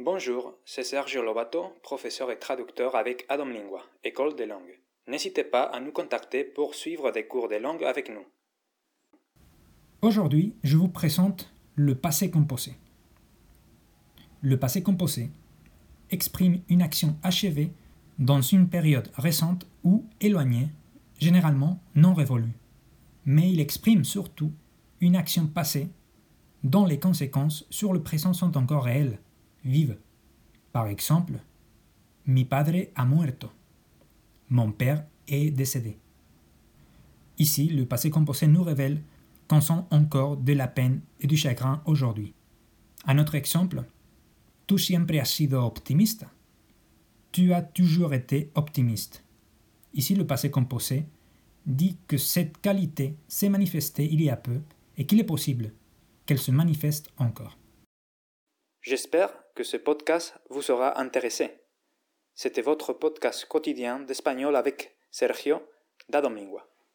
Bonjour, c'est Sergio Lobato, professeur et traducteur avec Adam Lingua, École des langues. N'hésitez pas à nous contacter pour suivre des cours de langue avec nous. Aujourd'hui, je vous présente le passé composé. Le passé composé exprime une action achevée dans une période récente ou éloignée, généralement non révolue. Mais il exprime surtout une action passée dont les conséquences sur le présent sont encore réelles Par exemple, mi padre ha muerto. Mon père est décédé. Ici, le passé composé nous révèle qu'on sent encore de la peine et du chagrin aujourd'hui. Un autre exemple, tu siempre has sido optimista. Tu as toujours été optimiste. Ici, le passé composé dit que cette qualité s'est manifestée il y a peu et qu'il est possible qu'elle se manifeste encore. J'espère que ce podcast vous sera intéressé. C'était votre podcast quotidien d'espagnol avec Sergio da Domingua.